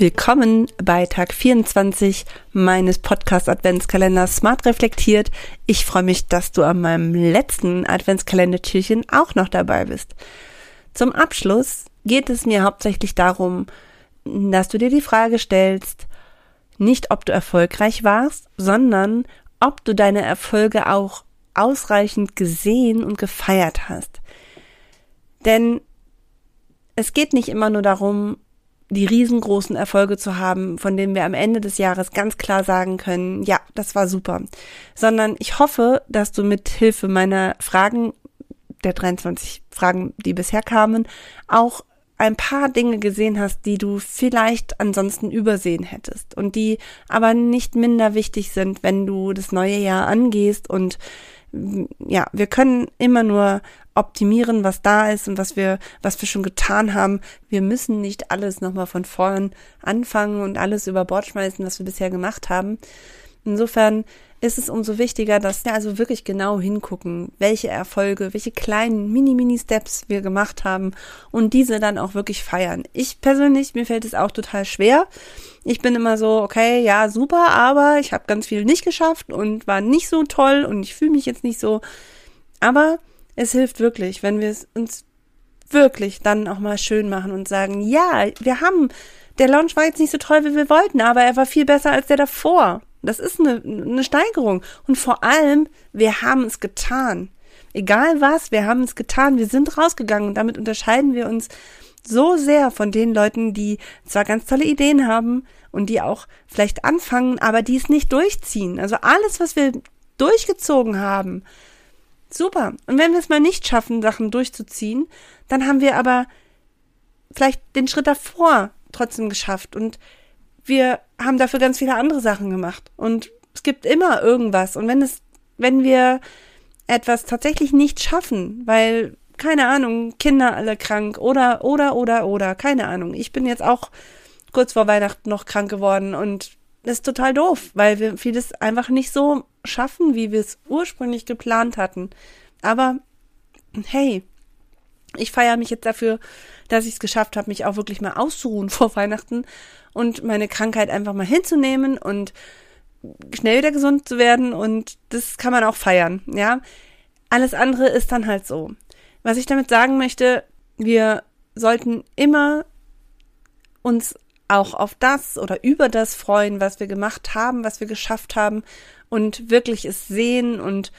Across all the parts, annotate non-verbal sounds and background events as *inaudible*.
Willkommen bei Tag 24 meines Podcast Adventskalenders Smart Reflektiert. Ich freue mich, dass du an meinem letzten Adventskalendertürchen auch noch dabei bist. Zum Abschluss geht es mir hauptsächlich darum, dass du dir die Frage stellst, nicht ob du erfolgreich warst, sondern ob du deine Erfolge auch ausreichend gesehen und gefeiert hast. Denn es geht nicht immer nur darum, die riesengroßen Erfolge zu haben, von denen wir am Ende des Jahres ganz klar sagen können, ja, das war super. Sondern ich hoffe, dass du mit Hilfe meiner Fragen, der 23 Fragen, die bisher kamen, auch ein paar Dinge gesehen hast, die du vielleicht ansonsten übersehen hättest und die aber nicht minder wichtig sind, wenn du das neue Jahr angehst und ja, wir können immer nur optimieren, was da ist und was wir, was wir schon getan haben. Wir müssen nicht alles nochmal von vorn anfangen und alles über Bord schmeißen, was wir bisher gemacht haben. Insofern ist es umso wichtiger, dass wir also wirklich genau hingucken, welche Erfolge, welche kleinen Mini-Mini-Steps wir gemacht haben und diese dann auch wirklich feiern. Ich persönlich, mir fällt es auch total schwer. Ich bin immer so, okay, ja, super, aber ich habe ganz viel nicht geschafft und war nicht so toll und ich fühle mich jetzt nicht so. Aber es hilft wirklich, wenn wir es uns wirklich dann auch mal schön machen und sagen, ja, wir haben, der Launch war jetzt nicht so toll, wie wir wollten, aber er war viel besser als der davor. Das ist eine, eine Steigerung. Und vor allem, wir haben es getan. Egal was, wir haben es getan. Wir sind rausgegangen und damit unterscheiden wir uns so sehr von den Leuten, die zwar ganz tolle Ideen haben und die auch vielleicht anfangen, aber die es nicht durchziehen. Also alles, was wir durchgezogen haben, super. Und wenn wir es mal nicht schaffen, Sachen durchzuziehen, dann haben wir aber vielleicht den Schritt davor trotzdem geschafft und wir haben dafür ganz viele andere Sachen gemacht. Und es gibt immer irgendwas. Und wenn es, wenn wir etwas tatsächlich nicht schaffen, weil, keine Ahnung, Kinder alle krank oder, oder, oder, oder, keine Ahnung. Ich bin jetzt auch kurz vor Weihnachten noch krank geworden und das ist total doof, weil wir vieles einfach nicht so schaffen, wie wir es ursprünglich geplant hatten. Aber hey, ich feiere mich jetzt dafür, dass ich es geschafft habe, mich auch wirklich mal auszuruhen *laughs* vor Weihnachten und meine Krankheit einfach mal hinzunehmen und schnell wieder gesund zu werden und das kann man auch feiern, ja. Alles andere ist dann halt so. Was ich damit sagen möchte, wir sollten immer uns auch auf das oder über das freuen, was wir gemacht haben, was wir geschafft haben und wirklich es sehen und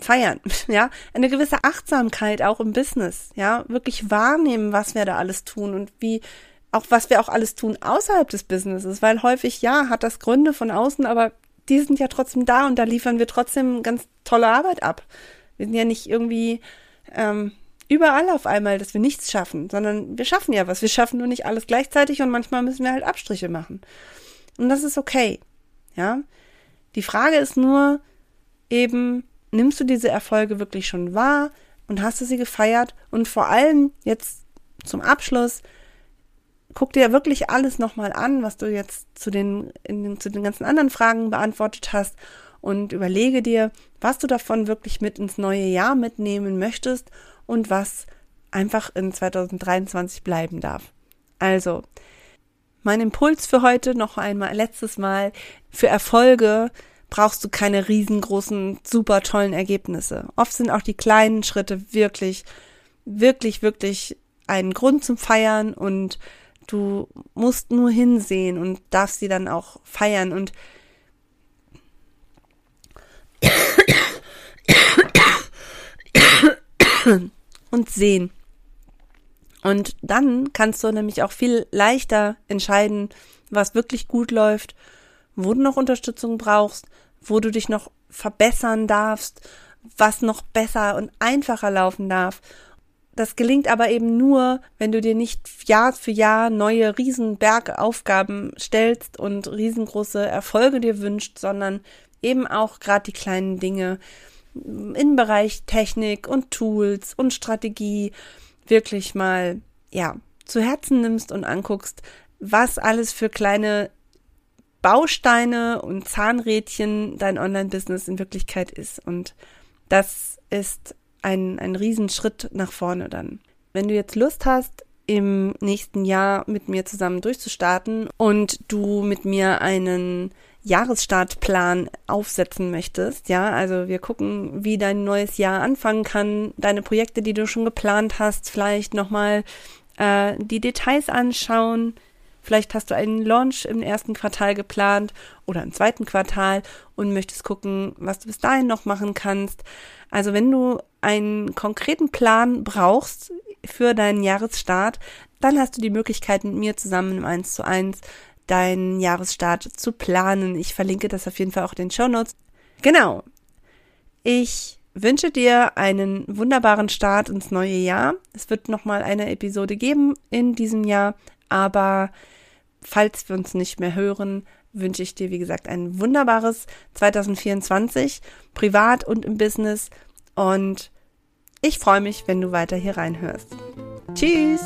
feiern, *laughs* ja, eine gewisse Achtsamkeit auch im Business, ja, wirklich wahrnehmen, was wir da alles tun und wie auch was wir auch alles tun außerhalb des Businesses, weil häufig ja hat das Gründe von außen, aber die sind ja trotzdem da und da liefern wir trotzdem ganz tolle Arbeit ab. Wir sind ja nicht irgendwie ähm, überall auf einmal, dass wir nichts schaffen, sondern wir schaffen ja was. Wir schaffen nur nicht alles gleichzeitig und manchmal müssen wir halt Abstriche machen. Und das ist okay. Ja. Die Frage ist nur eben, nimmst du diese Erfolge wirklich schon wahr und hast du sie gefeiert? Und vor allem jetzt zum Abschluss, guck dir wirklich alles nochmal an, was du jetzt zu den, den, zu den ganzen anderen Fragen beantwortet hast und überlege dir, was du davon wirklich mit ins neue Jahr mitnehmen möchtest und was einfach in 2023 bleiben darf. Also, mein Impuls für heute noch einmal, letztes Mal, für Erfolge brauchst du keine riesengroßen, super tollen Ergebnisse. Oft sind auch die kleinen Schritte wirklich, wirklich, wirklich ein Grund zum Feiern und du musst nur hinsehen und darfst sie dann auch feiern und und sehen. Und dann kannst du nämlich auch viel leichter entscheiden, was wirklich gut läuft wo du noch Unterstützung brauchst, wo du dich noch verbessern darfst, was noch besser und einfacher laufen darf. Das gelingt aber eben nur, wenn du dir nicht Jahr für Jahr neue Riesenbergaufgaben stellst und riesengroße Erfolge dir wünscht, sondern eben auch gerade die kleinen Dinge im Bereich Technik und Tools und Strategie wirklich mal, ja, zu Herzen nimmst und anguckst, was alles für kleine Bausteine und Zahnrädchen dein Online-Business in Wirklichkeit ist. Und das ist ein, ein Riesenschritt nach vorne dann. Wenn du jetzt Lust hast, im nächsten Jahr mit mir zusammen durchzustarten und du mit mir einen Jahresstartplan aufsetzen möchtest, ja, also wir gucken, wie dein neues Jahr anfangen kann, deine Projekte, die du schon geplant hast, vielleicht nochmal äh, die Details anschauen, Vielleicht hast du einen Launch im ersten Quartal geplant oder im zweiten Quartal und möchtest gucken, was du bis dahin noch machen kannst. Also wenn du einen konkreten Plan brauchst für deinen Jahresstart, dann hast du die Möglichkeit mit mir zusammen im 1 zu 1 deinen Jahresstart zu planen. Ich verlinke das auf jeden Fall auch in den Show Notes. Genau. Ich wünsche dir einen wunderbaren Start ins neue Jahr. Es wird nochmal eine Episode geben in diesem Jahr, aber falls wir uns nicht mehr hören, wünsche ich dir, wie gesagt, ein wunderbares 2024, privat und im Business. Und ich freue mich, wenn du weiter hier reinhörst. Tschüss!